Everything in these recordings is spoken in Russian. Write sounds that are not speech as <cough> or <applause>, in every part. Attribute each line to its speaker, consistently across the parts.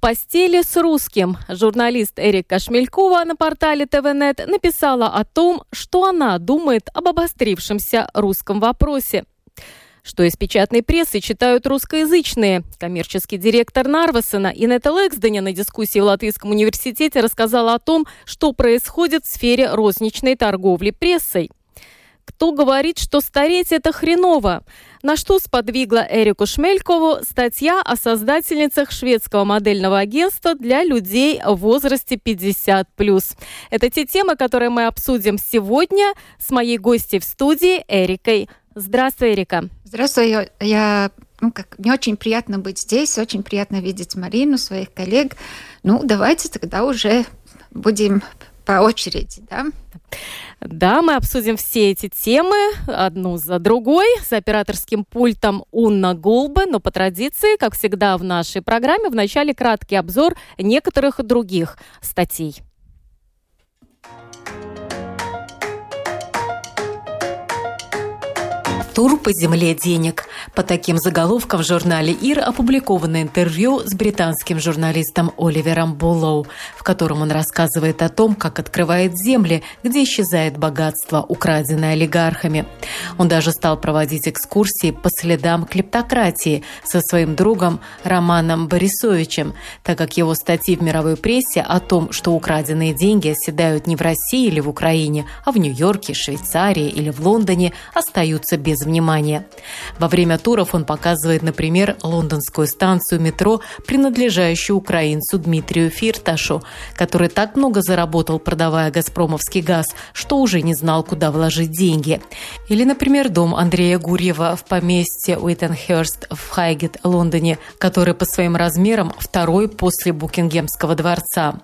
Speaker 1: Постели с русским журналист Эрика Шмелькова на портале ТВНет написала о том, что она думает об обострившемся русском вопросе что из печатной прессы читают русскоязычные. Коммерческий директор Нарвасена Инетта Лексденя на дискуссии в Латвийском университете рассказала о том, что происходит в сфере розничной торговли прессой. Кто говорит, что стареть это хреново? На что сподвигла Эрику Шмелькову статья о создательницах шведского модельного агентства для людей в возрасте 50+. Это те темы, которые мы обсудим сегодня с моей гостьей в студии Эрикой. Здравствуй, Эрика.
Speaker 2: Здравствуй, я, я ну, как, мне очень приятно быть здесь, очень приятно видеть Марину, своих коллег. Ну, давайте тогда уже будем по очереди, да?
Speaker 1: Да, мы обсудим все эти темы одну за другой с операторским пультом Унна Гулбе, но по традиции, как всегда в нашей программе, в начале краткий обзор некоторых других статей.
Speaker 3: тур по земле денег. По таким заголовкам в журнале «Ир» опубликовано интервью с британским журналистом Оливером Буллоу, в котором он рассказывает о том, как открывает земли, где исчезает богатство, украденное олигархами. Он даже стал проводить экскурсии по следам клептократии со своим другом Романом Борисовичем, так как его статьи в мировой прессе о том, что украденные деньги оседают не в России или в Украине, а в Нью-Йорке, Швейцарии или в Лондоне, остаются без внимания. Во время туров он показывает, например, лондонскую станцию метро, принадлежащую украинцу Дмитрию Фирташу, который так много заработал, продавая «Газпромовский газ», что уже не знал, куда вложить деньги. Или, например, дом Андрея Гурьева в поместье Уиттенхерст в Хайгет, Лондоне, который по своим размерам второй после Букингемского дворца.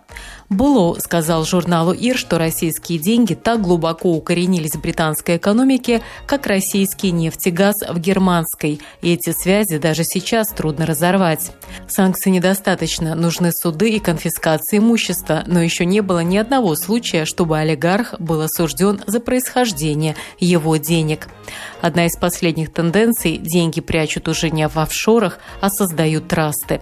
Speaker 3: Було сказал журналу ИР, что российские деньги так глубоко укоренились в британской экономике, как российский нефть и газ в германской, и эти связи даже сейчас трудно разорвать. Санкций недостаточно, нужны суды и конфискация имущества, но еще не было ни одного случая, чтобы олигарх был осужден за происхождение его денег. Одна из последних тенденций – деньги прячут уже не в офшорах, а создают трасты.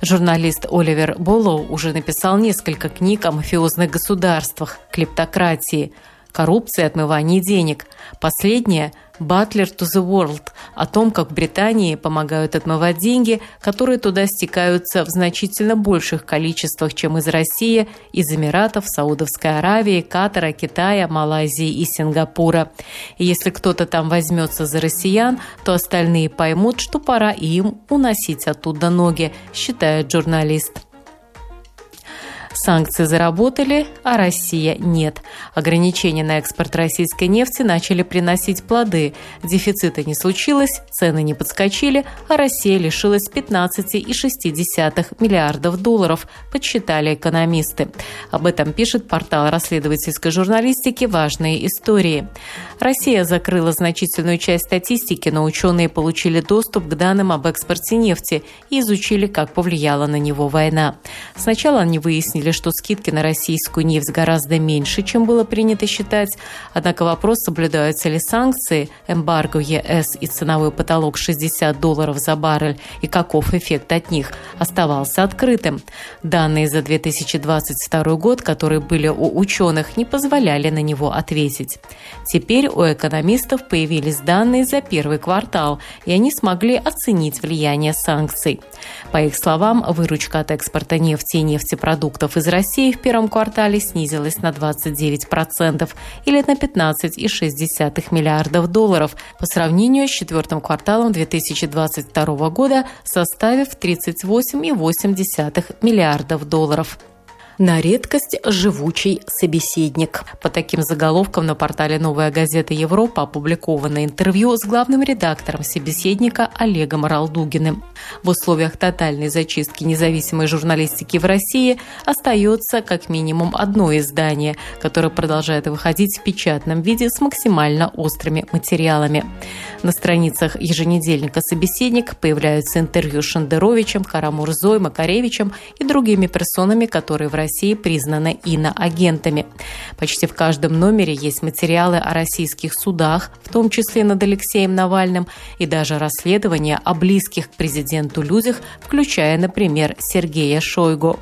Speaker 3: Журналист Оливер Боллоу уже написал несколько книг о мафиозных государствах, клептократии, коррупции отмывании денег. Последняя – «Butler to the World» о том, как в Британии помогают отмывать деньги, которые туда стекаются в значительно больших количествах, чем из России, из Эмиратов, Саудовской Аравии, Катара, Китая, Малайзии и Сингапура. И если кто-то там возьмется за россиян, то остальные поймут, что пора им уносить оттуда ноги, считает журналист. Санкции заработали, а Россия нет. Ограничения на экспорт российской нефти начали приносить плоды. Дефицита не случилось, цены не подскочили, а Россия лишилась 15,6 миллиардов долларов, подсчитали экономисты. Об этом пишет портал расследовательской журналистики «Важные истории». Россия закрыла значительную часть статистики, но ученые получили доступ к данным об экспорте нефти и изучили, как повлияла на него война. Сначала они выяснили, заявили, что скидки на российскую нефть гораздо меньше, чем было принято считать. Однако вопрос, соблюдаются ли санкции, эмбарго ЕС и ценовой потолок 60 долларов за баррель и каков эффект от них, оставался открытым. Данные за 2022 год, которые были у ученых, не позволяли на него ответить. Теперь у экономистов появились данные за первый квартал, и они смогли оценить влияние санкций. По их словам, выручка от экспорта нефти и нефтепродуктов из России в первом квартале снизилась на 29% или на 15,6 миллиардов долларов по сравнению с четвертым кварталом 2022 года, составив 38,8 миллиардов долларов. На редкость живучий собеседник. По таким заголовкам на портале «Новая газета Европа» опубликовано интервью с главным редактором собеседника Олегом Ралдугиным. В условиях тотальной зачистки независимой журналистики в России остается как минимум одно издание, которое продолжает выходить в печатном виде с максимально острыми материалами. На страницах еженедельника «Собеседник» появляются интервью с Шендеровичем, Карамурзой, Макаревичем и другими персонами, которые в России России признаны иноагентами. Почти в каждом номере есть материалы о российских судах, в том числе над Алексеем Навальным, и даже расследования о близких к президенту людях, включая, например, Сергея Шойгу.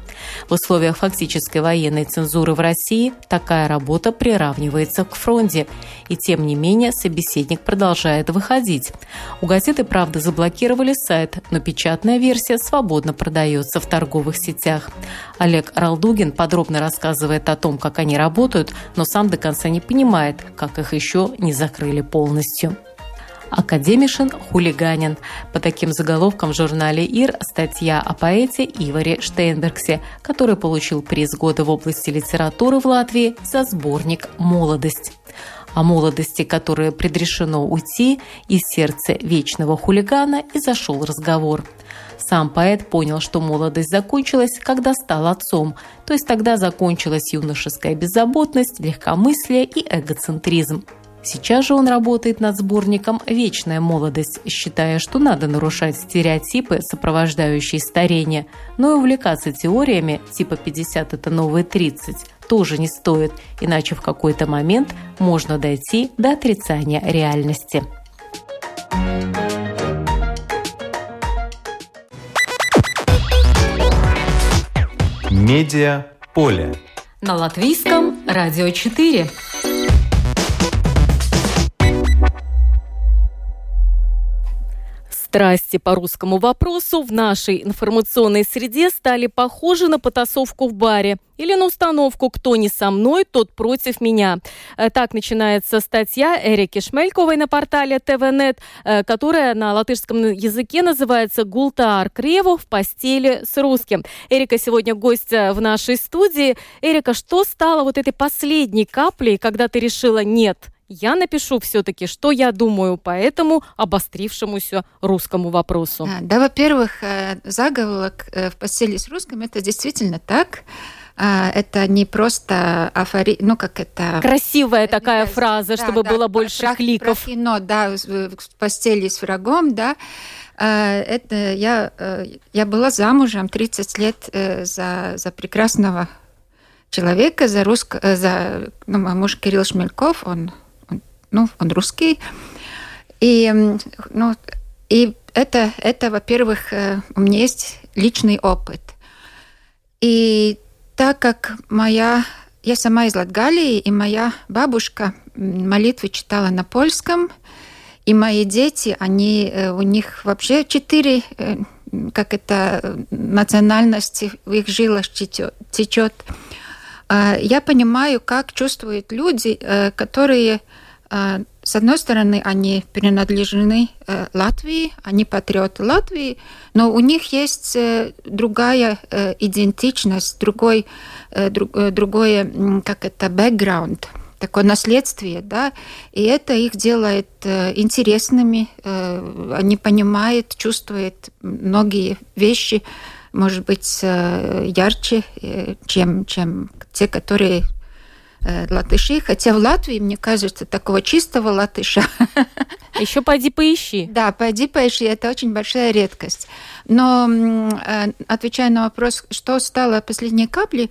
Speaker 3: В условиях фактической военной цензуры в России такая работа приравнивается к фронте. И тем не менее собеседник продолжает выходить. У газеты «Правда» заблокировали сайт, но печатная версия свободно продается в торговых сетях. Олег Ралдугин подробно рассказывает о том, как они работают, но сам до конца не понимает, как их еще не закрыли полностью. Академишин хулиганин. По таким заголовкам в журнале «Ир» статья о поэте Иваре Штейнбергсе, который получил приз года в области литературы в Латвии за сборник «Молодость». О молодости, которая предрешено уйти, из сердца вечного хулигана и зашел разговор – сам поэт понял, что молодость закончилась, когда стал отцом, то есть тогда закончилась юношеская беззаботность, легкомыслие и эгоцентризм. Сейчас же он работает над сборником «Вечная молодость», считая, что надо нарушать стереотипы, сопровождающие старение, но и увлекаться теориями типа «50 – это новые 30» тоже не стоит, иначе в какой-то момент можно дойти до отрицания реальности.
Speaker 4: Медиа поле.
Speaker 3: На латвийском радио 4.
Speaker 1: Страсти по русскому вопросу в нашей информационной среде стали похожи на потасовку в баре или на установку «Кто не со мной, тот против меня». Э, так начинается статья Эрики Шмельковой на портале ТВНет, э, которая на латышском языке называется «Гултаар Креву в постели с русским». Эрика сегодня гость в нашей студии. Эрика, что стало вот этой последней каплей, когда ты решила «нет», я напишу все-таки, что я думаю по этому обострившемуся русскому вопросу.
Speaker 2: Да, да во-первых, э, заголовок э, в постели с русским это действительно так. А, это не просто афори... ну как это...
Speaker 1: Красивая такая да, фраза, да, чтобы да, было больше про, кликов.
Speaker 2: Про кино, да, в постели с врагом, да. А, это я, э, я была замужем 30 лет за, за прекрасного человека, за русского, за ну, мой муж Кирилл Шмельков, он ну, он русский. И, ну, и это, это во-первых, э, у меня есть личный опыт. И так как моя... Я сама из Латгалии, и моя бабушка молитвы читала на польском, и мои дети, они, э, у них вообще четыре, э, как это, национальности в их жилах течет. Я понимаю, как чувствуют люди, которые с одной стороны, они принадлежны э, Латвии, они патриоты Латвии, но у них есть э, другая э, идентичность, другой, другое, как это, бэкграунд, такое наследствие, да, и это их делает интересными, они понимают, чувствуют многие вещи, может быть, ярче, чем, чем те, которые Э, латыши, хотя в Латвии, мне кажется, такого чистого латыша. <laughs>
Speaker 1: Еще пойди поищи.
Speaker 2: Да, пойди поищи, это очень большая редкость. Но э, отвечая на вопрос, что стало последней каплей,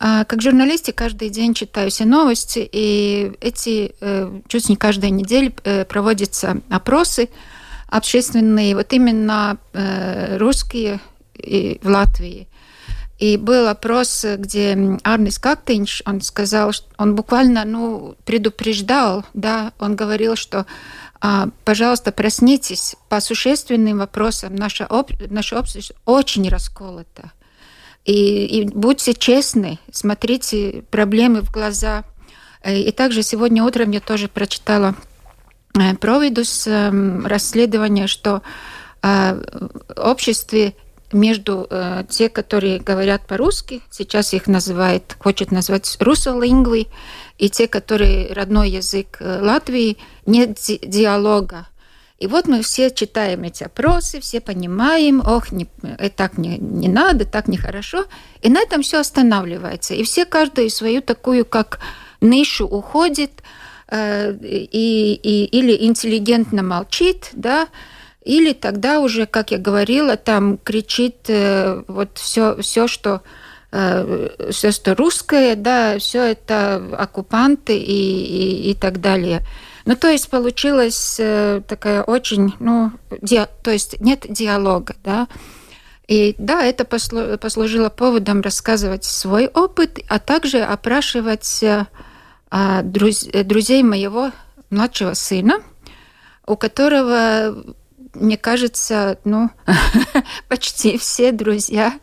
Speaker 2: э, как журналисте каждый день читаю все новости, и эти чуть не каждую неделю проводятся опросы общественные, вот именно русские в Латвии. И был опрос, где Арнис Кактинш, он сказал, он буквально ну, предупреждал, да, он говорил, что а, пожалуйста, проснитесь, по существенным вопросам наше, об, наше общество очень расколото. И, и будьте честны, смотрите проблемы в глаза. Э, и также сегодня утром я тоже прочитала э, провидус эм, расследование, что а, в обществе между э, те, которые говорят по-русски, сейчас их называют, хочет назвать русолингвы, и те, которые родной язык э, Латвии, нет ди диалога. И вот мы все читаем эти опросы, все понимаем, ох, не, э, так не, не надо, так нехорошо. И на этом все останавливается. И все каждую свою такую, как нишу уходит, э, и, и, или интеллигентно молчит, да, или тогда уже, как я говорила, там кричит э, вот все, все, что э, все, что русское, да, все это оккупанты и, и, и так далее. Ну, то есть получилась э, такая очень, ну, ди, то есть нет диалога, да. И да, это послу, послужило поводом рассказывать свой опыт, а также опрашивать а, друз, друзей моего младшего сына, у которого мне кажется, ну, <laughs> почти все друзья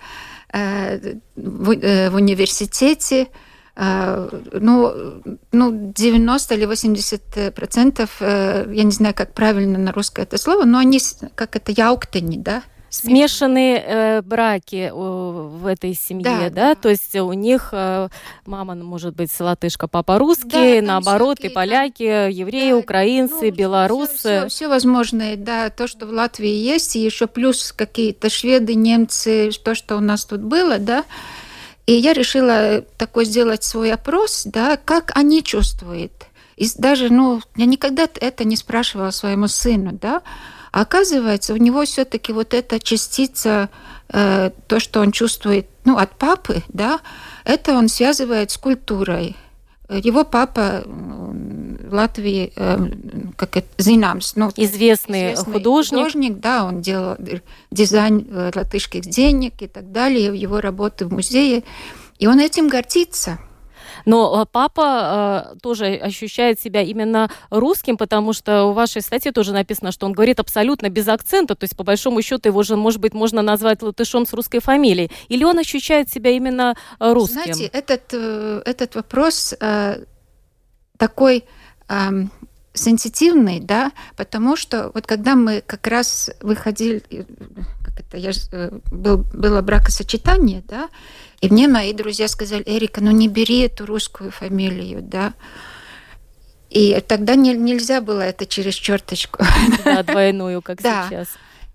Speaker 2: э, в, э, в университете, э, ну, ну, 90 или 80 процентов, я не знаю, как правильно на русское это слово, но они, как это, яуктани, да,
Speaker 1: смешанные э, браки в этой семье, да, да? То есть у них э, мама может быть латышка, папа русский, да, наоборот, и поляки, да. евреи, да, украинцы, ну, белорусы. Все,
Speaker 2: все, все возможное, да, то, что в Латвии есть, и еще плюс какие-то шведы, немцы, то, что у нас тут было, да. И я решила такой сделать свой опрос, да, как они чувствуют. И даже, ну, я никогда это не спрашивала своему сыну, да, оказывается, у него все-таки вот эта частица, э, то, что он чувствует, ну, от папы, да, это он связывает с культурой. Его папа в Латвии, э, как это, Зинамс,
Speaker 1: ну, известный, известный художник.
Speaker 2: художник, да, он делал дизайн э, латышских денег и так далее, его работы в музее, и он этим гордится.
Speaker 1: Но а, папа э, тоже ощущает себя именно русским, потому что в вашей статье тоже написано, что он говорит абсолютно без акцента, то есть по большому счету его же, может быть, можно назвать латышом с русской фамилией. Или он ощущает себя именно э, русским?
Speaker 2: Знаете, этот, э, этот вопрос э, такой... Э, сенситивный, да, потому что вот когда мы как раз выходили, э, как это, я, э, был, было бракосочетание, да, и мне мои друзья сказали, Эрика, ну не бери эту русскую фамилию, да. И тогда не, нельзя было это через черточку.
Speaker 1: Да, <laughs> двойную, как да. сейчас.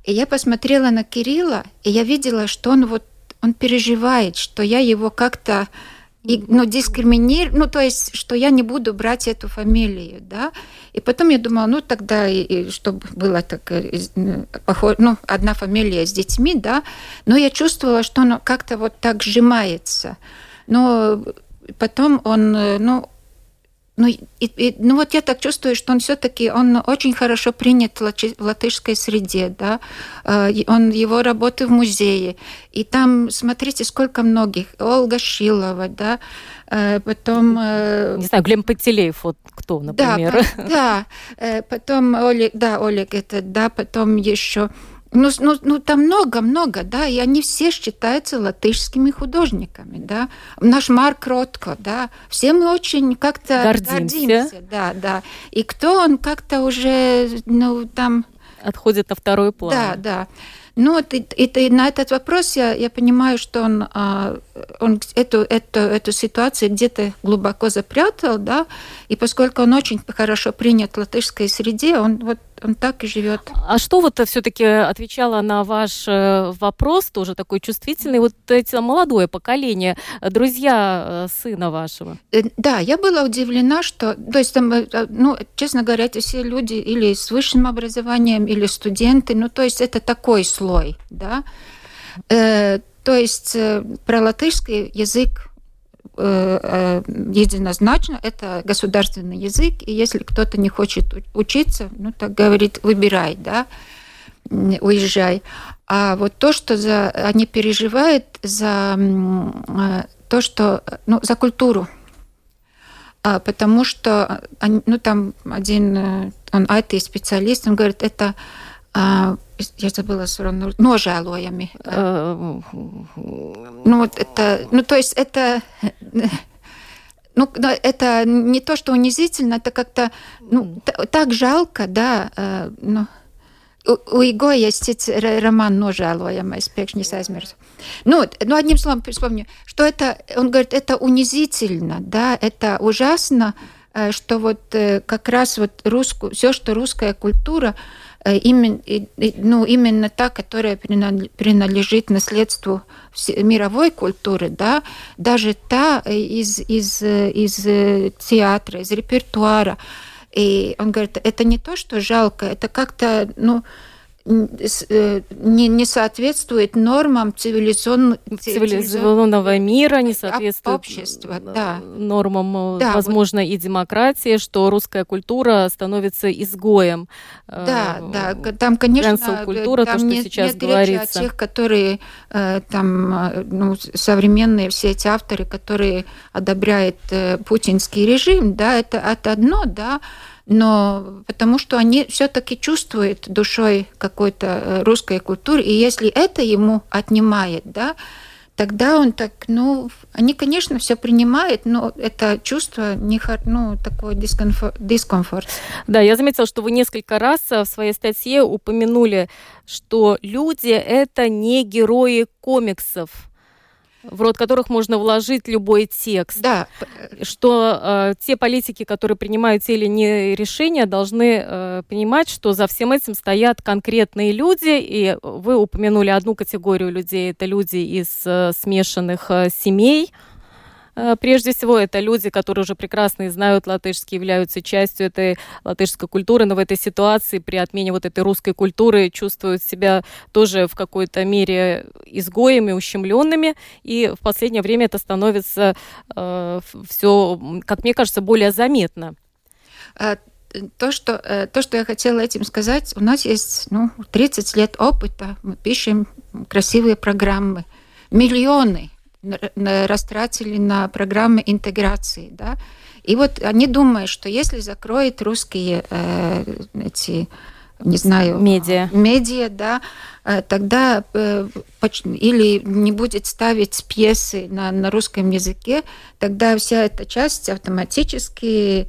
Speaker 2: И я посмотрела на Кирилла, и я видела, что он вот он переживает, что я его как-то и, ну, дискриминировать, ну, то есть, что я не буду брать эту фамилию, да. И потом я думала, ну, тогда, и, и, чтобы было так, э, похоже, ну, одна фамилия с детьми, да, но я чувствовала, что оно как-то вот так сжимается. Но потом он, э, ну, ну, и, и, ну вот я так чувствую, что он все-таки он очень хорошо принят в латышской среде, да. А, он его работы в музее, и там смотрите, сколько многих. Ольга Шилова, да. А, потом.
Speaker 1: Э, Не знаю, Глеб Пантелеев, вот кто, например.
Speaker 2: Да, да. Э, потом Олег, да, Олег это, да, потом еще ну, ну, ну, там много-много, да, и они все считаются латышскими художниками, да. Наш Марк Ротко, да, все мы очень как-то
Speaker 1: гордимся. гордимся,
Speaker 2: да, да. И кто он как-то уже, ну, там...
Speaker 1: Отходит на второй план.
Speaker 2: Да, да. Ну, вот и, и, и на этот вопрос я, я понимаю, что он, а, он эту, эту, эту ситуацию где-то глубоко запрятал, да, и поскольку он очень хорошо принят в латышской среде, он вот он так и живет.
Speaker 1: А что вот все-таки отвечала на ваш э, вопрос, тоже такой чувствительный, вот это молодое поколение, друзья э, сына вашего?
Speaker 2: Э, да, я была удивлена, что, то есть, там, ну, честно говоря, это все люди или с высшим образованием, или студенты, ну, то есть это такой слой, да. То есть про латышский язык Э, э, единозначно, это государственный язык, и если кто-то не хочет учиться, ну, так говорит, выбирай, да, уезжай. А вот то, что за, они переживают за э, то, что, ну, за культуру, а, потому что, ну, там один, он IT-специалист, он говорит, это я забыла ножалоями. Э, ну, вот это, ну, то есть это, ну, это не то, что унизительно, это как-то, ну, так жалко, да, э, ну, у Иго есть роман «Ножалуемый», пекшнис aizmirsu. Ну, ну, одним словом, вспомню, что это, он говорит, это унизительно, да, это ужасно, э, что вот э, как раз вот русскую, все, что русская культура, именно, ну, именно та, которая принадлежит наследству мировой культуры, да, даже та из, из, из театра, из репертуара, и он говорит, это не то, что жалко, это как-то, ну, э, не, не соответствует нормам цивилизацион...
Speaker 1: цивилизованного мира, не соответствует общества, да. нормам, э, да, возможно, вот. и демократии, что русская культура становится изгоем.
Speaker 2: Да, э, да, там, конечно,
Speaker 1: культура, там то, что нет, сейчас нет говорится.
Speaker 2: о тех, которые там, ну, современные все эти авторы, которые одобряют путинский режим, да, это, это одно, да, но потому что они все-таки чувствуют душой какой-то э, русской культуры, и если это ему отнимает, да, тогда он так, ну, они, конечно, все принимают, но это чувство, не, ну, такой дискомфорт, дискомфорт.
Speaker 1: Да, я заметила, что вы несколько раз э, в своей статье упомянули, что люди – это не герои комиксов в рот которых можно вложить любой текст.
Speaker 2: Да.
Speaker 1: Что э, те политики, которые принимают те или иные решения, должны э, понимать, что за всем этим стоят конкретные люди. И вы упомянули одну категорию людей, это люди из э, смешанных э, семей. Э, прежде всего, это люди, которые уже прекрасно знают латышский, являются частью этой латышской культуры, но в этой ситуации при отмене вот этой русской культуры чувствуют себя тоже в какой-то мере изгоями, ущемленными, и в последнее время это становится э, все, как мне кажется, более заметно.
Speaker 2: А, то что, э, то, что я хотела этим сказать, у нас есть ну, 30 лет опыта, мы пишем красивые программы, миллионы растратили на программы интеграции, да, и вот они думают, что если закроют русские э, эти не знаю,
Speaker 1: медиа,
Speaker 2: медиа да, э, тогда э, или не будет ставить пьесы на, на русском языке, тогда вся эта часть автоматически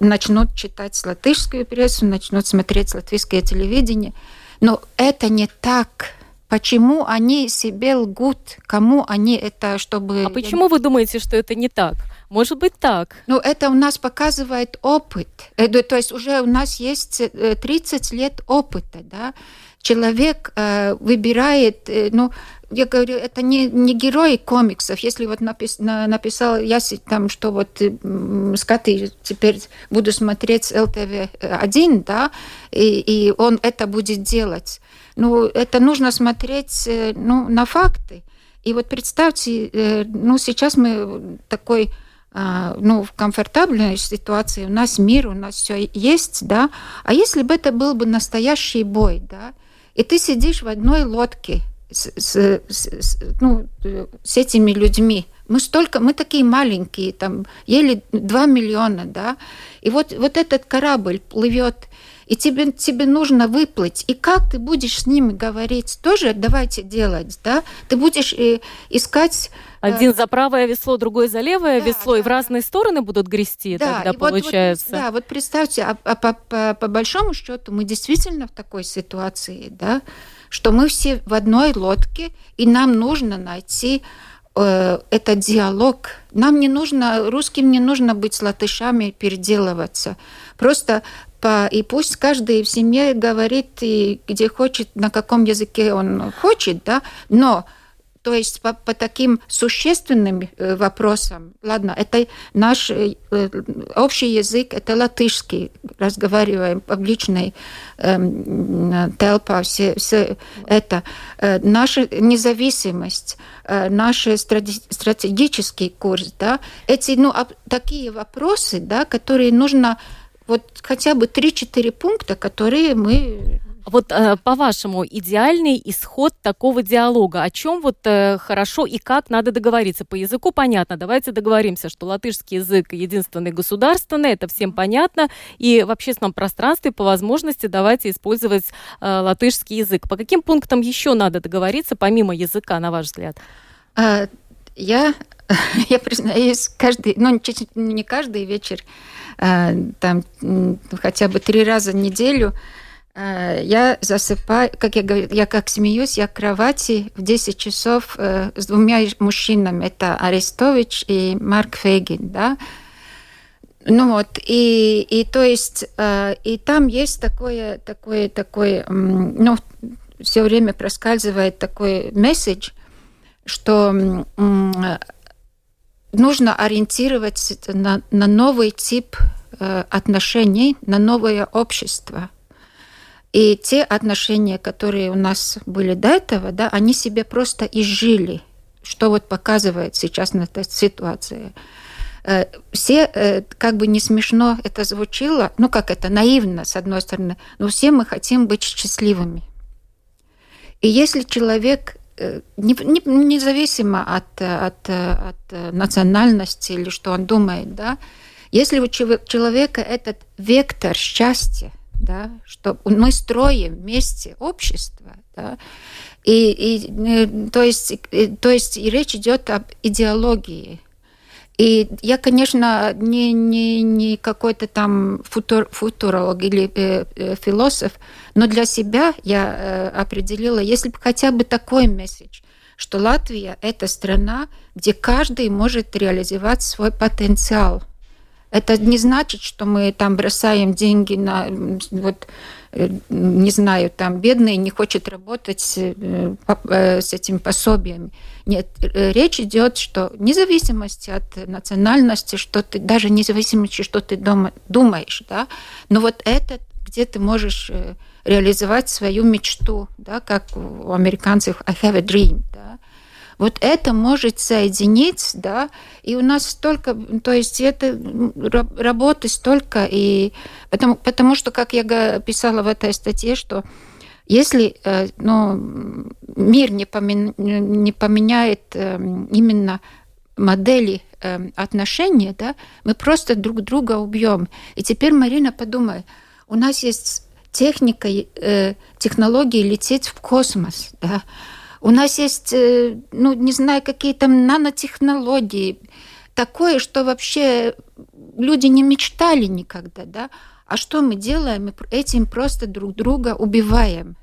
Speaker 2: начнут читать латышскую прессу, начнут смотреть латвийское телевидение. Но это не так Почему они себе лгут? Кому они это, чтобы...
Speaker 1: А почему вы думаете, что это не так? Может быть так.
Speaker 2: Ну, это у нас показывает опыт. Это, то есть уже у нас есть 30 э, лет опыта, да. Человек э, выбирает, э, ну, я говорю, это не, не герои комиксов. Если вот напис, на, написал я там, что вот с Катой теперь буду смотреть ЛТВ-1, да, и, и он это будет делать. Ну, это нужно смотреть э, ну, на факты. И вот представьте, э, ну, сейчас мы такой а, ну, в комфортабельной ситуации, у нас мир, у нас все есть, да, а если бы это был бы настоящий бой, да, и ты сидишь в одной лодке с, с, с, ну, с этими людьми, мы столько, мы такие маленькие, там, еле 2 миллиона, да, и вот, вот этот корабль плывет, и тебе, тебе нужно выплыть. И как ты будешь с ними говорить? Тоже давайте делать, да? Ты будешь э, искать...
Speaker 1: Э, Один за правое весло, другой за левое да, весло, да, и в разные стороны будут грести да, тогда, получается.
Speaker 2: Вот, да, вот представьте, а, а по, по, по большому счету мы действительно в такой ситуации, да, что мы все в одной лодке, и нам нужно найти э, этот диалог. Нам не нужно, русским не нужно быть с латышами переделываться. Просто по, и пусть каждый в семье говорит, и где хочет, на каком языке он хочет, да, но то есть по, по таким существенным э, вопросам, ладно, это наш э, общий язык, это латышский, разговариваем публичной э, толпа, все, все это, э, наша независимость, э, наш стратегический курс, да, эти, ну, такие вопросы, да, которые нужно вот хотя бы 3-4 пункта, которые мы
Speaker 1: вот э, по-вашему, идеальный исход такого диалога, о чем вот э, хорошо и как надо договориться? По языку понятно, давайте договоримся, что латышский язык единственный государственный, это всем понятно, и в общественном пространстве по возможности давайте использовать э, латышский язык. По каким пунктам еще надо договориться, помимо языка, на ваш взгляд?
Speaker 2: А, я, <laughs> я признаюсь, каждый, ну не каждый вечер, а, там хотя бы три раза в неделю я засыпаю, как я говорю, я как смеюсь, я в кровати в 10 часов э, с двумя мужчинами. Это Арестович и Марк Фейгин, да. Ну вот, и, и то есть, э, и там есть такое, такое, такое, ну, все время проскальзывает такой месседж, что нужно ориентироваться на, на новый тип отношений, на новое общество – и те отношения, которые у нас были до этого, да, они себе просто изжили, что вот показывает сейчас на этой ситуации. Э, все, э, как бы не смешно это звучало, ну как это, наивно, с одной стороны, но все мы хотим быть счастливыми. И если человек э, независимо от, от, от национальности или что он думает, да, если у человека этот вектор счастья, да, что мы строим вместе общество, да, и, и э, то есть, и, то есть и речь идет об идеологии. И я, конечно, не, не, не какой-то там футур, футуролог или э, э, философ, но для себя я э, определила, если бы хотя бы такой месседж, что Латвия – это страна, где каждый может реализовать свой потенциал – это не значит, что мы там бросаем деньги на вот э, не знаю, там бедный не хочет работать э, э, с этим пособиями. Нет, речь идет, что независимости от национальности, что ты, даже независимости, что ты дома думаешь, да, но вот это, где ты можешь реализовать свою мечту, да, как у американцев I have a dream, да, вот это может соединить, да, и у нас столько, то есть это работы столько, и потому, потому что, как я писала в этой статье, что если э, ну, мир не, помен, не поменяет эм, именно модели эм, отношений, да, мы просто друг друга убьем. И теперь, Марина, подумай, у нас есть техника, э, технологии лететь в космос, да, у нас есть, э, ну, не знаю, какие там нанотехнологии, такое, что вообще люди не мечтали никогда, да? А что мы делаем? Мы этим просто друг друга убиваем.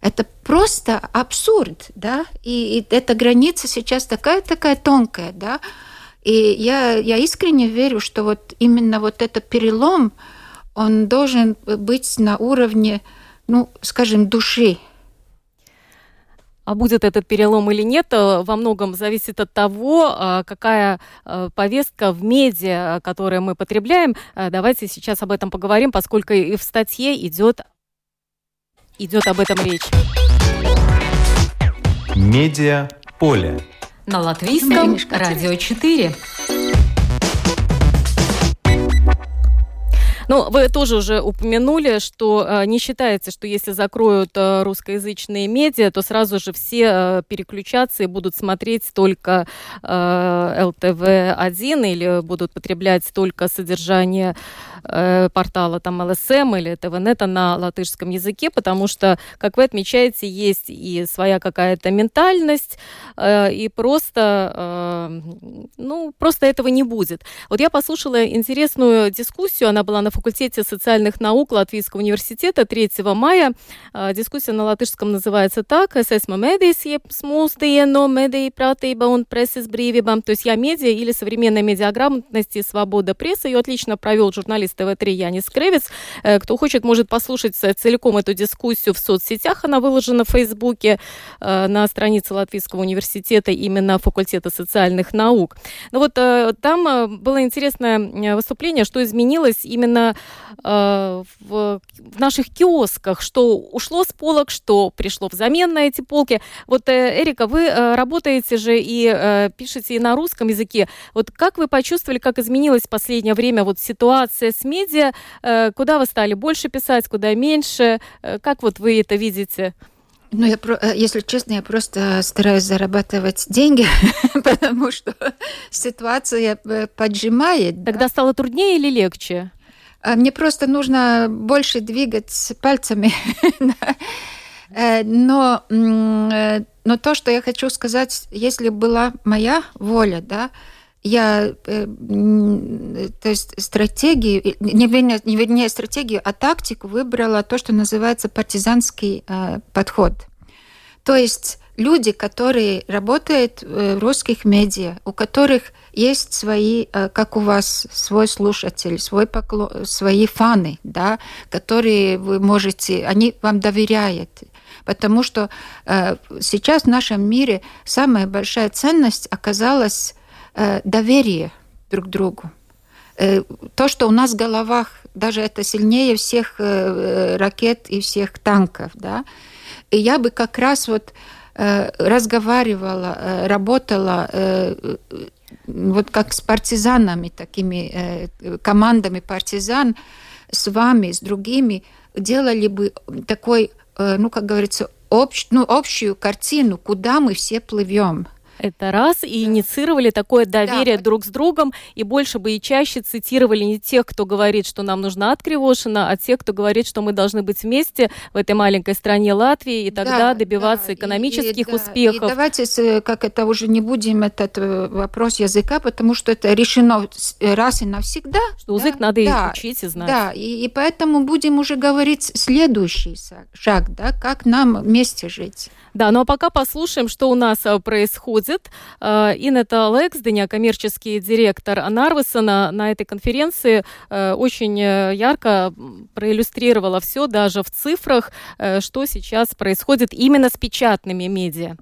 Speaker 2: Это просто абсурд, да? И, и эта граница сейчас такая-такая тонкая, да? И я, я искренне верю, что вот именно вот этот перелом, он должен быть на уровне, ну, скажем, души,
Speaker 1: а будет этот перелом или нет, э, во многом зависит от того, э, какая э, повестка в медиа, которую мы потребляем. Давайте сейчас об этом поговорим, поскольку и в статье идет, идет об этом речь.
Speaker 4: Медиа поле.
Speaker 3: На латвийском радио 4.
Speaker 1: Ну, вы тоже уже упомянули, что э, не считается, что если закроют э, русскоязычные медиа, то сразу же все э, переключаться и будут смотреть только э, ЛТВ-1 или будут потреблять только содержание портала там ЛСМ или ТВНета на латышском языке, потому что, как вы отмечаете, есть и своя какая-то ментальность, и просто, ну, просто этого не будет. Вот я послушала интересную дискуссию, она была на факультете социальных наук Латвийского университета 3 мая. А, дискуссия на латышском называется так. Es esmu medijs, jeb mūsdienu mediju pratība un preses brīvība. То есть я медиа или современная медиаграмотность и свобода прессы. Ее отлично провел журналист ТВ-3 Янис Кревец. Э, кто хочет, может послушать целиком эту дискуссию в соцсетях. Она выложена в Фейсбуке э, на странице Латвийского университета именно факультета социальных наук. Ну вот э, там было интересное выступление, что изменилось именно э, в, в наших киосках, что ушло с полок, что пришло взамен на эти полки. Вот, э, Эрика, вы э, работаете же и э, пишете и на русском языке. Вот как вы почувствовали, как изменилась в последнее время вот ситуация с медиа? Э, куда вы стали больше писать, куда меньше? Э, как вот вы это видите?
Speaker 2: Ну, я, э, если честно, я просто стараюсь зарабатывать деньги, <laughs> потому что ситуация э, поджимает.
Speaker 1: Тогда да? стало труднее или легче?
Speaker 2: А мне просто нужно больше двигать пальцами. <laughs> Э, но, э, но то, что я хочу сказать, если была моя воля, да, я, э, то есть стратегию, не вернее, не вернее стратегию, а тактику выбрала то, что называется партизанский подход. То есть люди, которые работают в русских медиа, у которых есть свои, как у вас, свой слушатель, свой поклон, свои фаны, да, которые вы можете, они вам доверяют. Потому что э, сейчас в нашем мире самая большая ценность оказалась Э, доверие друг другу. Э, то, что у нас в головах, даже это сильнее всех э, ракет и всех танков. Да? И я бы как раз вот разговаривала, работала вот как с партизанами, такими командами партизан, с вами, с другими, делали бы такой, ну, как говорится, общ, ну, общую картину, куда мы все плывем –
Speaker 1: это раз. И инициировали такое доверие да. друг с другом. И больше бы и чаще цитировали не тех, кто говорит, что нам нужна от Кривошина, а тех, кто говорит, что мы должны быть вместе в этой маленькой стране Латвии и тогда да, добиваться да. экономических и, успехов.
Speaker 2: И давайте, как это уже не будем этот э, вопрос языка, потому что это решено раз и навсегда.
Speaker 1: Что язык да, надо да, учить и знать.
Speaker 2: Да, и, и поэтому будем уже говорить следующий шаг, да, как нам вместе жить.
Speaker 1: Да, ну а пока послушаем, что у нас э, происходит. Э, Инета Лексденя, коммерческий директор Нарвесона, на этой конференции э, очень ярко проиллюстрировала все, даже в цифрах, что сейчас происходит именно с печатными медиа.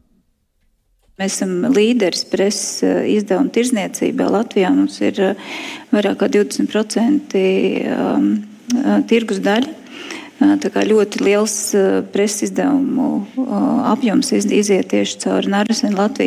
Speaker 5: Mēs esam līderis preses izdevuma tirzniecībā. Latvijā mums ir vairāk kā 20% tirgus daļa. Ļoti liels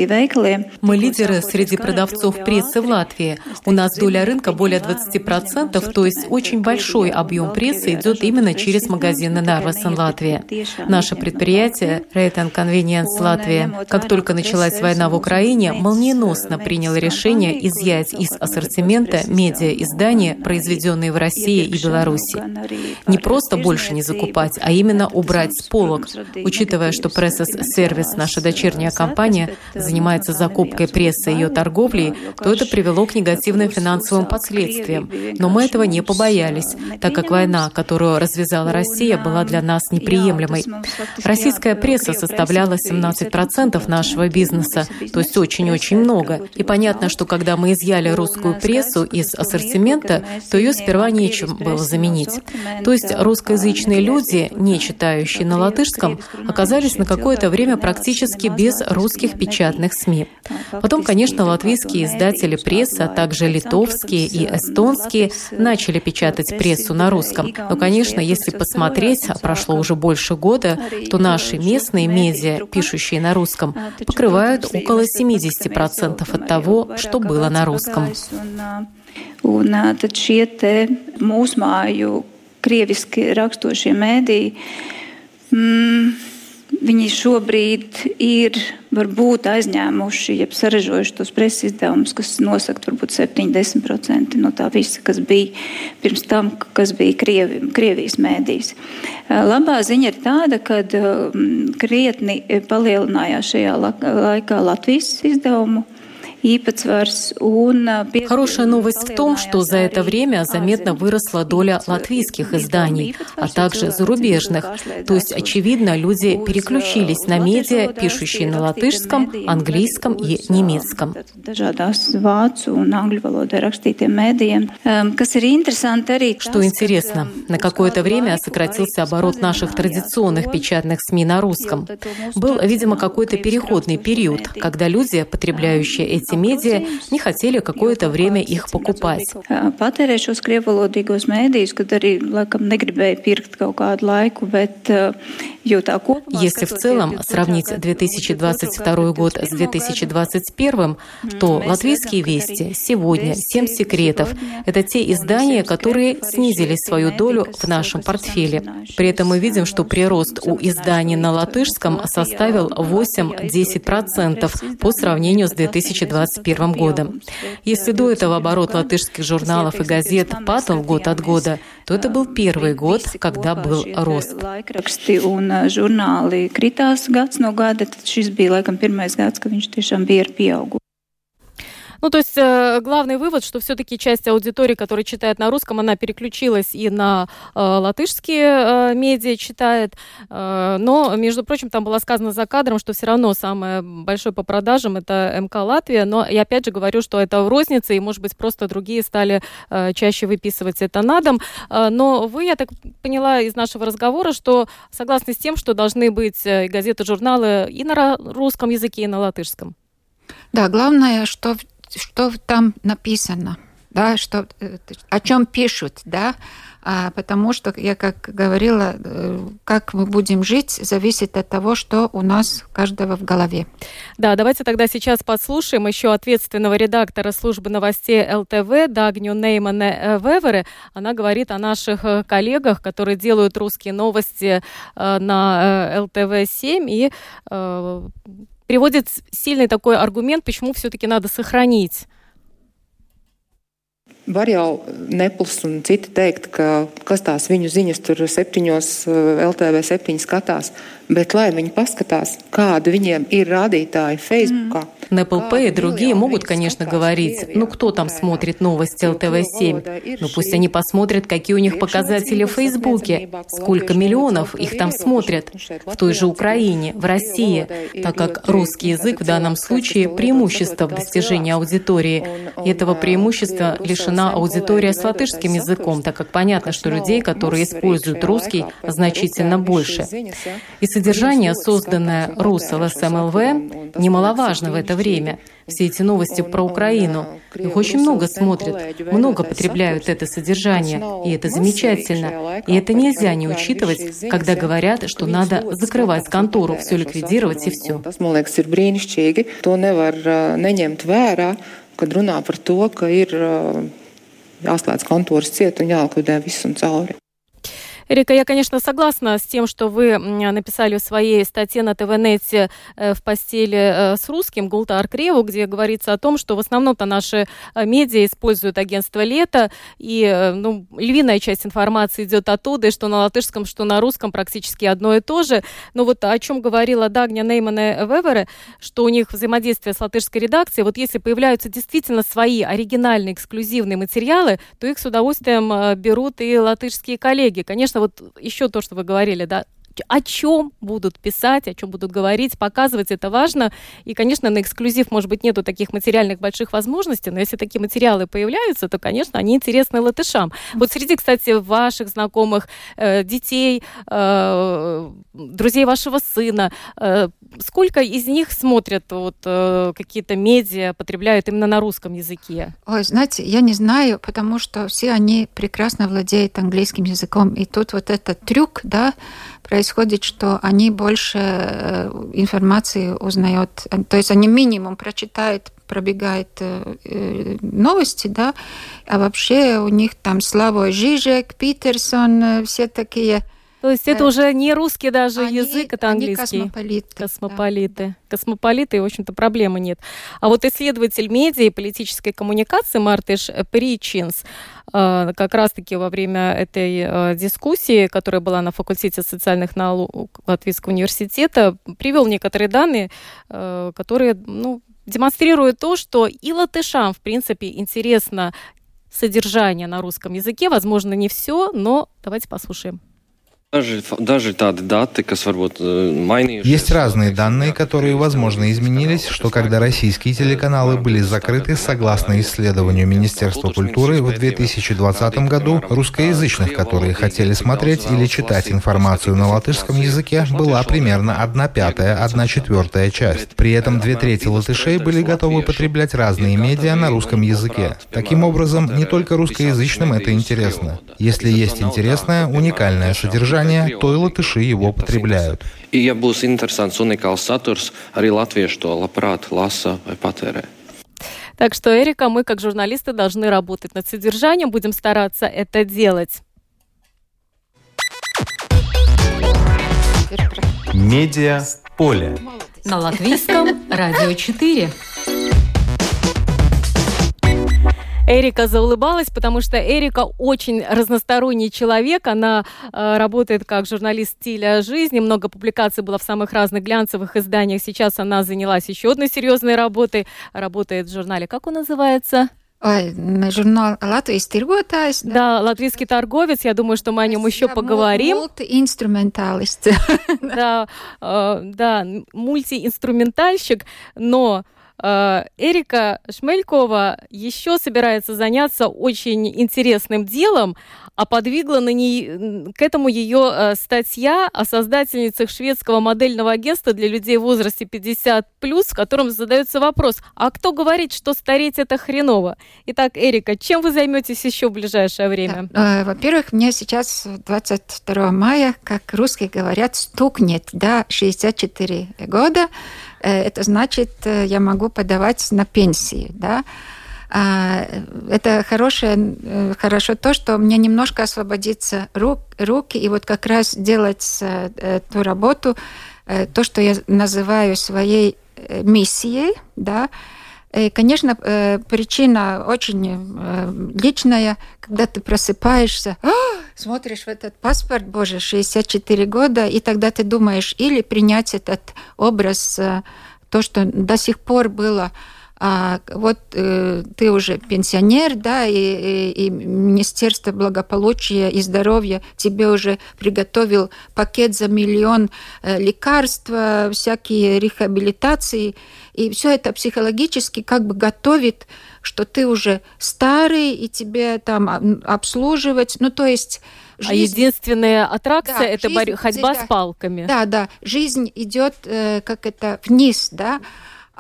Speaker 5: вейкалiem.
Speaker 3: Мы лидеры среди продавцов прессы в Латвии. У нас доля рынка более 20%, то есть очень большой объем прессы идет именно через магазины Нарвасен Латвия. Наше предприятие Rate Convenience Латвия, как только началась война в Украине, молниеносно приняло решение изъять из ассортимента медиа-издания, произведенные в России и Беларуси. Не просто больше не не закупать, а именно убрать с полок. Учитывая, что Press Сервис, наша дочерняя компания, занимается закупкой прессы и ее торговлей, то это привело к негативным финансовым последствиям. Но мы этого не побоялись, так как война, которую развязала Россия, была для нас неприемлемой. Российская пресса составляла 17% нашего бизнеса, то есть очень-очень много. И понятно, что когда мы изъяли русскую прессу из ассортимента, то ее сперва нечем было заменить. То есть русскоязычные обычные люди, не читающие на латышском, оказались на какое-то время практически без русских печатных СМИ. Потом, конечно, латвийские издатели прессы, а также литовские и эстонские начали печатать прессу на русском. Но, конечно, если посмотреть, а прошло уже больше года, то наши местные медиа, пишущие на русском, покрывают около 70% от того, что было на русском.
Speaker 5: Un tad šie te mūsu māju krieviski rakstošie mēdīji, mm, viņi šobrīd ir varbūt aizņēmuši, jeb sarežojuši tos preses izdevumus, kas nosakt varbūt 70% no tā visa, kas bija pirms tam, kas bija Krievi, Krievijas mēdīs. Labā ziņa ir tāda, ka krietni palielinājās šajā laikā Latvijas izdevumu
Speaker 3: Хорошая новость в том, что за это время заметно выросла доля латвийских изданий, а также зарубежных. То есть, очевидно, люди переключились на медиа, пишущие на латышском, английском и немецком. Что интересно, на какое-то время сократился оборот наших традиционных печатных СМИ на русском. Был, видимо, какой-то переходный период, когда люди, потребляющие эти эти медиа не хотели какое-то время их покупать.
Speaker 5: Laiku, bet
Speaker 3: Если в целом сравнить 2022 год с 2021, то «Латвийские вести», «Сегодня», «Семь секретов» — это те издания, которые снизили свою долю в нашем портфеле. При этом мы видим, что прирост у изданий на латышском составил 8-10% по сравнению с 2021 годом. Если до этого оборот латышских журналов и газет падал год от года, то это был первый год, когда был рост
Speaker 5: žurnāli kritās gads no gada, tad šis bija laikam pirmais gads, kad viņš.
Speaker 1: Ну, то есть э, главный вывод, что все-таки часть аудитории, которая читает на русском, она переключилась и на э, латышские э, медиа читает. Э, но, между прочим, там было сказано за кадром, что все равно самое большое по продажам это МК Латвия. Но я опять же говорю, что это в рознице, и, может быть, просто другие стали э, чаще выписывать это на дом. Э, но вы, я так поняла из нашего разговора, что согласны с тем, что должны быть э, газеты, журналы и на русском языке, и на латышском.
Speaker 2: Да, главное, что что там написано, да, что, э, о чем пишут, да, а, потому что, я как говорила, э, как мы будем жить, зависит от того, что у нас каждого в голове.
Speaker 1: Да, давайте тогда сейчас послушаем еще ответственного редактора службы новостей ЛТВ Дагню Неймане Вевере. Она говорит о наших э, коллегах, которые делают русские новости на ЛТВ-7 и приводит сильный такой аргумент, почему все-таки надо сохранить
Speaker 6: Var jau Nepls un citi teikt, ka kas tās viņu ziņas tur septiņos LTV septiņi skatās, bet lai viņi paskatās, kādi viņiem ir rādītāji Facebookā. Mm.
Speaker 3: И другие могут, конечно, говорить, ну кто там смотрит новости ЛТВ-7? Ну пусть они посмотрят, какие у них показатели в Фейсбуке, сколько миллионов их там смотрят, в той же Украине, в России, так как русский язык в данном случае преимущество в достижении аудитории. И этого преимущества лишена аудитория с латышским языком, так как понятно, что людей, которые используют русский, значительно больше. И содержание, созданное РУС ЛСМЛВ, немаловажно в это время. Все эти новости про Украину. Их очень много смотрят, много потребляют это содержание, и это замечательно. И это нельзя не учитывать, когда говорят, что надо закрывать контору, все ликвидировать и все.
Speaker 6: kad runā par to, ka ir jāslēdz kontoras ciet un jālikvidē viss un cauri.
Speaker 1: Эрика, я, конечно, согласна с тем, что вы написали в своей статье на ТВНете э, в постели э, с русским Гултар Креву, где говорится о том, что в основном-то наши э, медиа используют агентство «Лето», и ну, львиная часть информации идет оттуда, и что на латышском, что на русском практически одно и то же. Но вот о чем говорила Дагня Неймана Вевере, что у них взаимодействие с латышской редакцией, вот если появляются действительно свои оригинальные эксклюзивные материалы, то их с удовольствием берут и латышские коллеги. Конечно, вот еще то, что вы говорили, да, о чем будут писать, о чем будут говорить, показывать это важно. И, конечно, на эксклюзив, может быть, нету таких материальных больших возможностей, но если такие материалы появляются, то, конечно, они интересны латышам. Вот среди, кстати, ваших знакомых, э, детей, э, друзей вашего сына, э, сколько из них смотрят вот э, какие-то медиа, потребляют именно на русском языке?
Speaker 2: Ой, знаете, я не знаю, потому что все они прекрасно владеют английским языком. И тут вот этот трюк, да, происходит, что они больше э, информации узнают, то есть они минимум прочитают пробегает э, э, новости, да, а вообще у них там Славой Жижек, Питерсон, все такие
Speaker 1: то есть это уже не русский даже
Speaker 2: они,
Speaker 1: язык, это английский.
Speaker 2: Они космополиты.
Speaker 1: Космополиты. Да. Космополиты, и, в общем-то, проблемы нет. А вот исследователь медиа и политической коммуникации Мартыш Причинс э, как раз-таки во время этой э, дискуссии, которая была на факультете социальных наук Латвийского университета, привел некоторые данные, э, которые ну, демонстрируют то, что и латышам, в принципе, интересно содержание на русском языке. Возможно, не все, но давайте послушаем.
Speaker 7: Э,
Speaker 8: Есть разные данные, которые, возможно, изменились, что когда российские телеканалы были закрыты, согласно исследованию Министерства культуры, в 2020 году русскоязычных, которые хотели смотреть или читать информацию на латышском языке, была примерно одна пятая, одна четвертая часть. При этом две трети латышей были готовы потреблять разные медиа на русском языке. Таким образом, не только русскоязычным это интересно. Если есть интересное, уникальное содержание, содержание, то и латыши его потребляют.
Speaker 7: И būs interesants unikāls saturs, arī latvieši to labprāt lasa vai patērē.
Speaker 1: Так что, Эрика, мы как журналисты должны работать над содержанием, будем стараться это делать.
Speaker 4: Медиа поле.
Speaker 3: На латвийском радио 4.
Speaker 1: Эрика заулыбалась, потому что Эрика очень разносторонний человек. Она э, работает как журналист стиля жизни. Много публикаций было в самых разных глянцевых изданиях. Сейчас она занялась еще одной серьезной работой. Работает в журнале, как он называется?
Speaker 2: Ой, журнал «Латвийский торговец».
Speaker 1: Да. да, «Латвийский торговец». Я думаю, что мы о нем еще поговорим.
Speaker 2: Мультиинструменталист. <laughs>
Speaker 1: Да, э, да, мультиинструментальщик, но Эрика Шмелькова еще собирается заняться очень интересным делом, а подвигла на ней, к этому ее э, статья о создательницах шведского модельного агентства для людей в возрасте 50+, в котором задается вопрос, а кто говорит, что стареть это хреново? Итак, Эрика, чем вы займетесь еще в ближайшее время?
Speaker 2: Да. Э, во-первых, мне сейчас 22 мая, как русские говорят, стукнет, да, 64 года. Э, это значит, э, я могу подавать на пенсии, да. А, это хорошее, э, хорошо то, что мне немножко освободится рук, руки и вот как раз делать ту работу, то, что я называю своей миссией, да, и, конечно, причина очень личная, когда ты просыпаешься, смотришь в этот паспорт, боже, 64 года, и тогда ты думаешь или принять этот образ, э, то, что до сих пор было а вот э, ты уже пенсионер, да, и, и, и Министерство благополучия и здоровья тебе уже приготовил пакет за миллион э, лекарств, всякие реабилитации, и все это психологически как бы готовит, что ты уже старый, и тебе там обслуживать, ну то есть
Speaker 1: а жизнь... А единственная аттракция да, это жизнь, ходьба да, с палками.
Speaker 2: Да, да, жизнь идет э, как это вниз, да.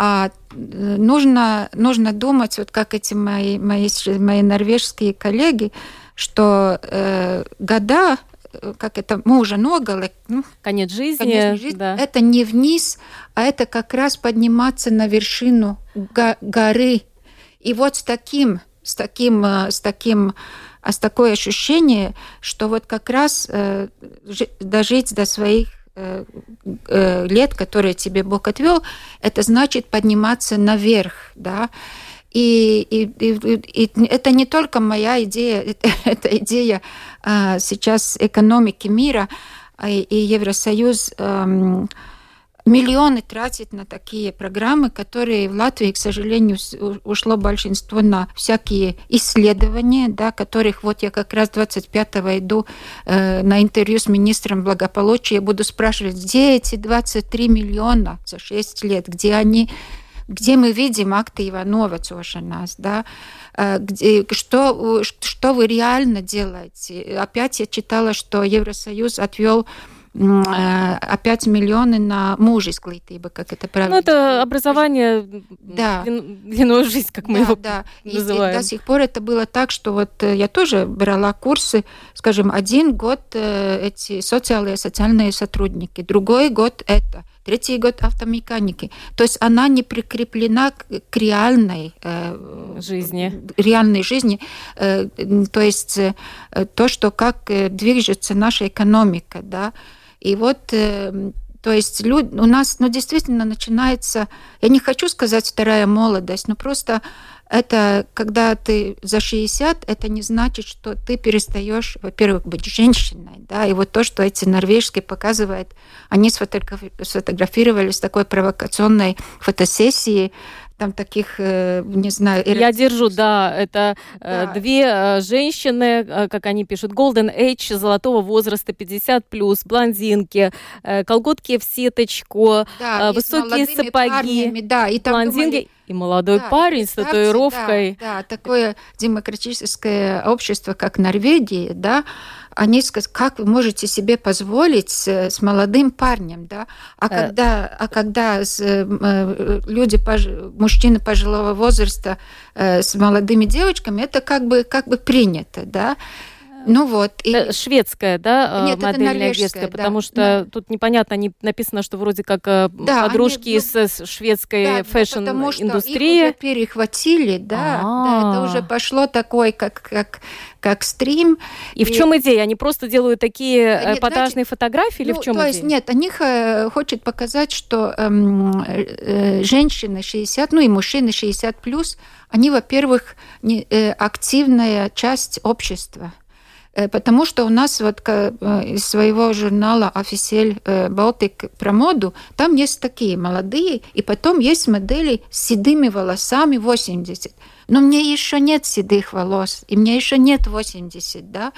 Speaker 2: А э, нужно, нужно думать, вот как эти мои, мои, мои норвежские коллеги, что э, года э, как это, мы уже много
Speaker 1: ну, конец жизни,
Speaker 2: конец жизни да. это не вниз, а это как раз подниматься на вершину го горы. И вот с таким, с таким, э, с таким а с такое ощущение, что вот как раз э, дожить до своих лет, которые тебе Бог отвел, это значит подниматься наверх, да. И, и, и, и это не только моя идея, <laughs> это, идея э, сейчас экономики мира, и, и Евросоюз э, миллионы тратить на такие программы, которые в Латвии, к сожалению, ушло большинство на всякие исследования, да, которых вот я как раз 25-го иду э, на интервью с министром благополучия, буду спрашивать, где эти 23 миллиона за 6 лет, где они? Где мы видим акты Иванова нас, да, э, где, что, что вы реально делаете. Опять я читала, что Евросоюз отвел опять миллионы на мужа изглītība, как это правильно.
Speaker 1: Ну, это образование, да. длинную жизнь, как мы да, его да. называем.
Speaker 2: И, и до сих пор это было так, что вот э, я тоже брала курсы, скажем, один год э, эти социальные социальные сотрудники, другой год это, третий год автомеханики. То есть она не прикреплена к, реальной
Speaker 1: э, жизни.
Speaker 2: Реальной жизни. Э, то есть э, то, что как э, движется наша экономика, да, и вот э, то есть люд, у нас ну, действительно начинается, я не хочу сказать вторая молодость, но просто это когда ты за 60, это не значит, что ты перестаешь, во-первых, быть женщиной, да, и вот то, что эти норвежские показывают, они сфотографировали с такой провокационной фотосессии, там таких, э, не знаю...
Speaker 1: Я держу, да, это э, да. две э, женщины, как они пишут, Golden Age, золотого возраста, 50+, плюс, блондинки, колготки в сеточку, да, высокие сапоги, парнями, да, и там блондинки. Думали и молодой да, парень с татуировкой.
Speaker 2: Да, да, такое демократическое общество, как Норвегия, да, они сказали, как вы можете себе позволить с, с молодым парнем, да? А э. когда, а когда с, э, люди, пож, мужчины пожилого возраста э, с молодыми девочками, это как бы, как бы принято, да? Ну вот.
Speaker 1: И... Шведская, да, Нет, модельная детская, потому да, что да. тут непонятно, не написано, что вроде как да, подружки они, из ну, шведской да, фэшн-индустрии.
Speaker 2: Их уже перехватили, да, да, это уже пошло такой, как, как, как стрим.
Speaker 1: И, и в чем идея? Они просто делают такие нет, эпатажные знаете, фотографии или ну, в чем
Speaker 2: то идея? Есть, нет, они хотят показать, что эм, э, женщины 60, ну и мужчины 60 плюс, они, во-первых, не, э, активная часть общества. Э, потому что у нас вот э, из своего журнала «Офисель Балтик» про моду, там есть такие молодые, и потом есть модели с седыми волосами 80. Но мне еще нет седых волос, и мне еще нет 80, да.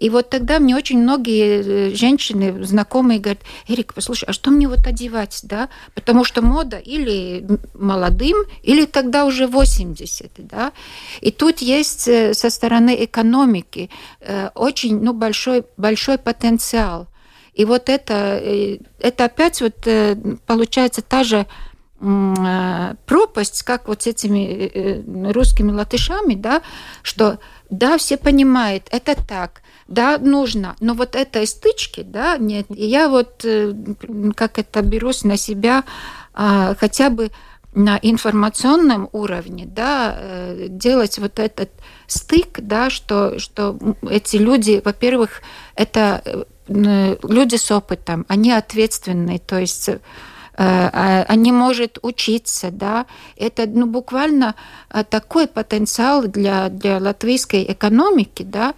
Speaker 2: И вот тогда мне очень многие э, женщины, знакомые, говорят, Эрик, послушай, а что мне вот одевать, да? Потому что мода или молодым, или тогда уже 80, да? И тут есть э, со стороны экономики э, очень ну, большой, большой потенциал. И вот это, это опять вот получается та же пропасть, как вот с этими русскими латышами, да, что да, все понимают, это так, да, нужно, но вот этой стычки, да, нет. И я вот э, как это берусь на себя а, хотя бы на информационном уровне, да, э, делать вот этот стык, да, что, что эти люди, во-первых, это э, люди с опытом, они ответственные, то есть а, они может учиться, да, это ну, буквально такой потенциал для, для латвийской экономики, да,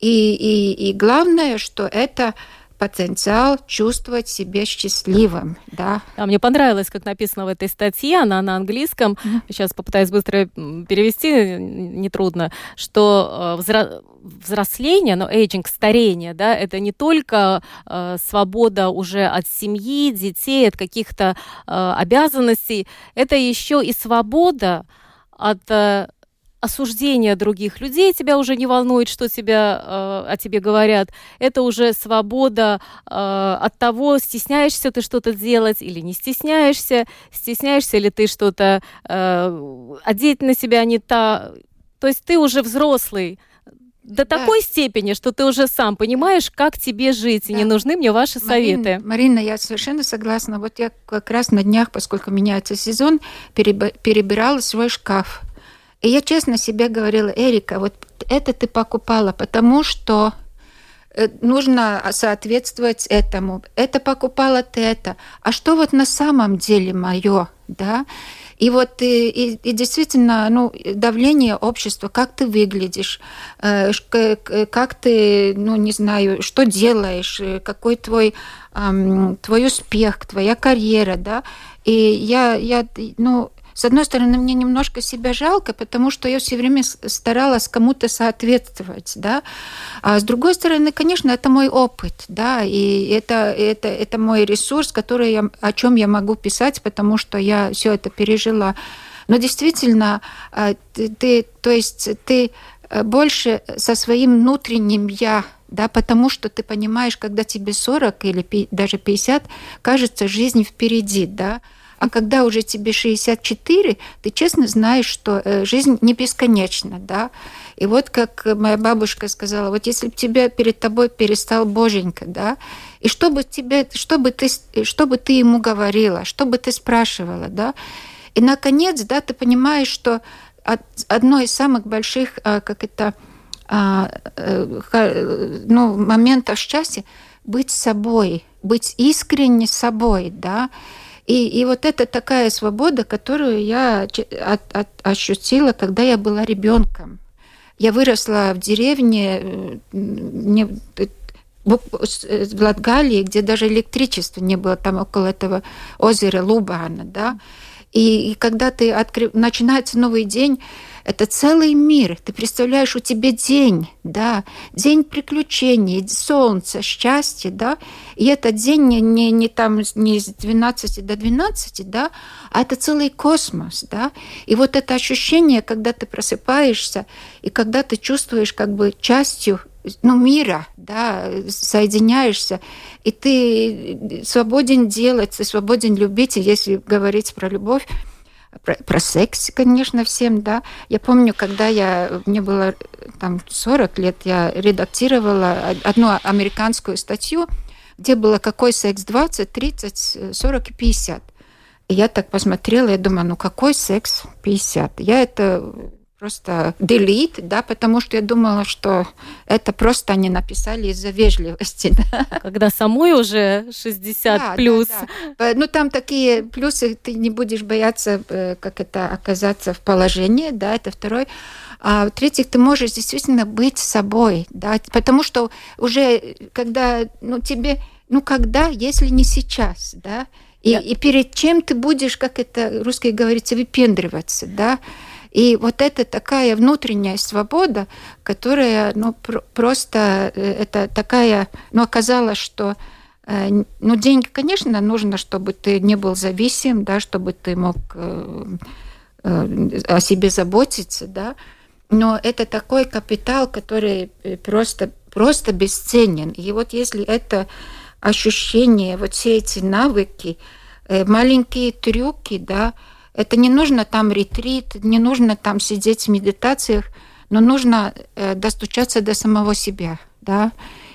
Speaker 2: и, и, и главное, что это потенциал чувствовать себя счастливым, да.
Speaker 1: А мне понравилось, как написано в этой статье, она на английском, сейчас попытаюсь быстро перевести, нетрудно, что э, взросление, но эйджинг, старение, да, это не только э, свобода уже от семьи, детей, от каких-то э, обязанностей, это еще и свобода от осуждение других людей тебя уже не волнует, что тебя, э, о тебе говорят. Это уже свобода э, от того, стесняешься ты что-то делать или не стесняешься, стесняешься ли ты что-то э, одеть на себя не та. То есть ты уже взрослый до да. такой степени, что ты уже сам понимаешь, как тебе жить, да. и не нужны мне ваши Марина, советы.
Speaker 2: Марина, я совершенно согласна. Вот я как раз на днях, поскольку меняется сезон, перебирала свой шкаф. И я честно себе говорила, Эрика, вот это ты покупала, потому что э, нужно соответствовать этому. Это покупала ты это. А что вот на самом деле мое, да? И вот и, и, и действительно, ну, давление общества, как ты выглядишь, э, как ты, ну, не знаю, что делаешь, э, какой твой, э, твой успех, твоя карьера, да. И я, я, ну, с одной стороны, мне немножко себя жалко, потому что я все время старалась кому-то соответствовать, да. А с другой стороны, конечно, это мой опыт, да, и это, это, это мой ресурс, который я, о чем я могу писать, потому что я все это пережила. Но действительно, а, ты, ты то есть ты э, больше со своим внутренним я да, потому что ты понимаешь, когда тебе 40 или даже 50, кажется, жизнь впереди, да, а когда уже тебе 64, ты честно знаешь, что э, жизнь не бесконечна, да. И вот как моя бабушка сказала, вот если бы тебя перед тобой перестал Боженька, да, и что бы тебе, что бы ты, что бы ты ему говорила, что бы ты спрашивала, да, и наконец, да, ты понимаешь, что одно из самых больших, а, как это, а, э, ну, моментов счастья быть собой, быть искренне собой, да, и, и вот это такая свобода, которую я от, от, ощутила, когда я была ребенком. Я выросла в деревне, э, не, э, в Латгалии, где даже электричества не было, там около этого озера Лубана, да. И, и когда ты откры... начинается новый день, это целый мир. Ты представляешь, у тебя день, да, день приключений, солнце, счастье, да. И этот день не, не, не там не с 12 до 12, да, а это целый космос, да. И вот это ощущение, когда ты просыпаешься, и когда ты чувствуешь как бы частью ну, мира, да, соединяешься, и ты свободен делать, ты свободен любить, и если говорить про любовь, про, про секс, конечно, всем, да. Я помню, когда я, мне было там 40 лет, я редактировала одну американскую статью, где было какой секс 20, 30, 40 и 50. И я так посмотрела, я думаю, ну какой секс 50? Я это просто delete, да, потому что я думала, что это просто они написали из-за вежливости. <laughs> Да.
Speaker 1: Когда самой уже 60 да, плюс. Да,
Speaker 2: да. Ну, там такие плюсы, ты не будешь бояться, э, как это, оказаться в положении, да, это второй. А в-третьих, ты можешь действительно быть собой, да, потому что уже, когда, ну, тебе, ну, когда, если не сейчас, да, и, и перед чем ты будешь, как это русский говорится, выпендриваться, да, и вот это такая внутренняя свобода, которая, ну, пр просто э, это такая, ну, оказалось, что э, ну, деньги, конечно, нужно, чтобы ты не был зависим, да, чтобы ты мог э, о себе заботиться, да, но это такой капитал, который просто, просто бесценен. И вот если это ощущение, вот все эти навыки, маленькие трюки, да, это не нужно там ретрит, не нужно там сидеть в медитациях, но нужно э, достучаться до самого себя, да.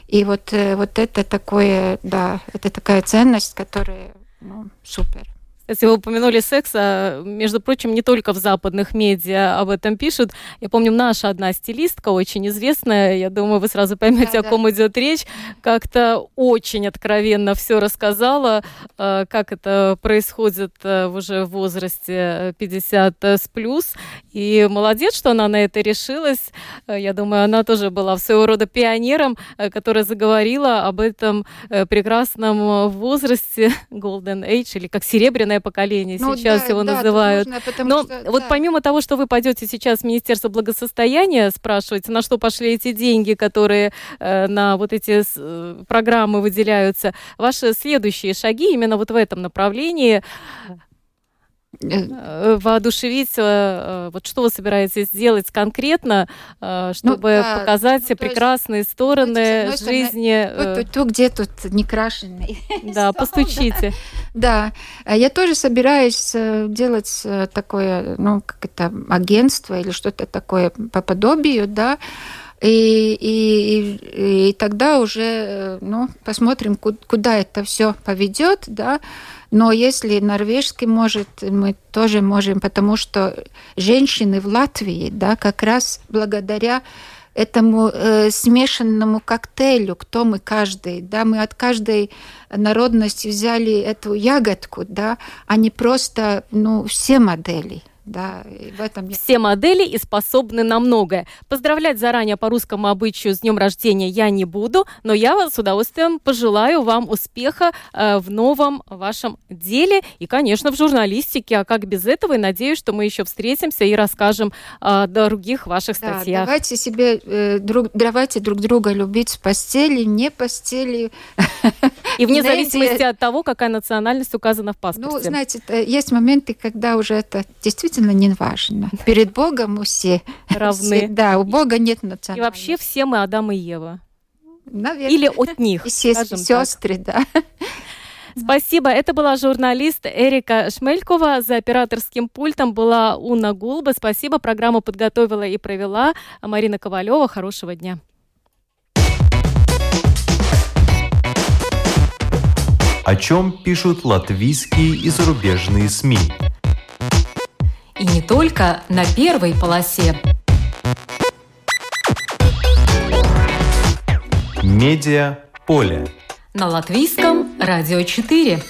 Speaker 2: И вот, э, вот это такое, да, это такая ценность, которая ну, супер.
Speaker 1: Если вы упомянули секс, а, между прочим, не только в западных медиа об этом пишут. Я помню, наша одна стилистка, очень известная, я думаю, вы сразу поймете, да, о ком да. идет речь, как-то очень откровенно все рассказала, а, как это происходит а, уже в возрасте 50 с плюс. И молодец, что она на это решилась. Я думаю, она тоже была своего рода пионером, которая заговорила об этом прекрасном возрасте <laughs> Golden Age, или как серебряная зеленое поколение ну, сейчас да, его да, называют. Нужно, Но что, вот да. помимо того, что вы пойдете сейчас в Министерство благосостояния спрашивать, на что пошли эти деньги, которые э, на вот эти э, программы выделяются, ваши следующие шаги именно вот в этом направлении воодушевить, э, э, вот что вы собираетесь сделать конкретно, чтобы ну, да, показать ну, прекрасные есть, стороны ну, жизни.
Speaker 2: Вот то, где тут некрашенный. <laughs>
Speaker 1: Да, постучите.
Speaker 2: Да. да, я тоже собираюсь делать такое, ну, как это, агентство или что-то такое по подобию, да, и, и, и тогда уже ну, посмотрим, куда это все поведет, да. Но если норвежский может, мы тоже можем, потому что женщины в Латвии, да, как раз благодаря этому э, смешанному коктейлю, кто мы каждый, да, мы от каждой народности взяли эту ягодку, да, а не просто, ну, все модели. Да,
Speaker 1: в этом Все модели и способны на многое. Поздравлять заранее по русскому обычаю с днем рождения я не буду, но я с удовольствием пожелаю вам успеха э, в новом вашем деле и, конечно, в журналистике. А как без этого? И надеюсь, что мы еще встретимся и расскажем о других ваших да, статьях.
Speaker 2: Давайте себе э, друг, давайте друг друга любить в постели, не постели. <laughs>
Speaker 1: И вне зависимости от того, какая национальность указана в паспорте.
Speaker 2: Ну, знаете, есть моменты, когда уже это действительно действительно не важно. Перед Богом мы все равны. Все, да, у Бога нет национальности.
Speaker 1: И вообще все мы Адам и Ева.
Speaker 2: Наверное.
Speaker 1: Или от них.
Speaker 2: Естественно, сестры, да.
Speaker 1: Спасибо. Это была журналист Эрика Шмелькова. За операторским пультом была Уна Гулба. Спасибо. Программу подготовила и провела Марина Ковалева. Хорошего дня.
Speaker 4: О чем пишут латвийские и зарубежные СМИ?
Speaker 3: И не только на первой полосе.
Speaker 4: Медиа поле.
Speaker 3: На латвийском радио 4.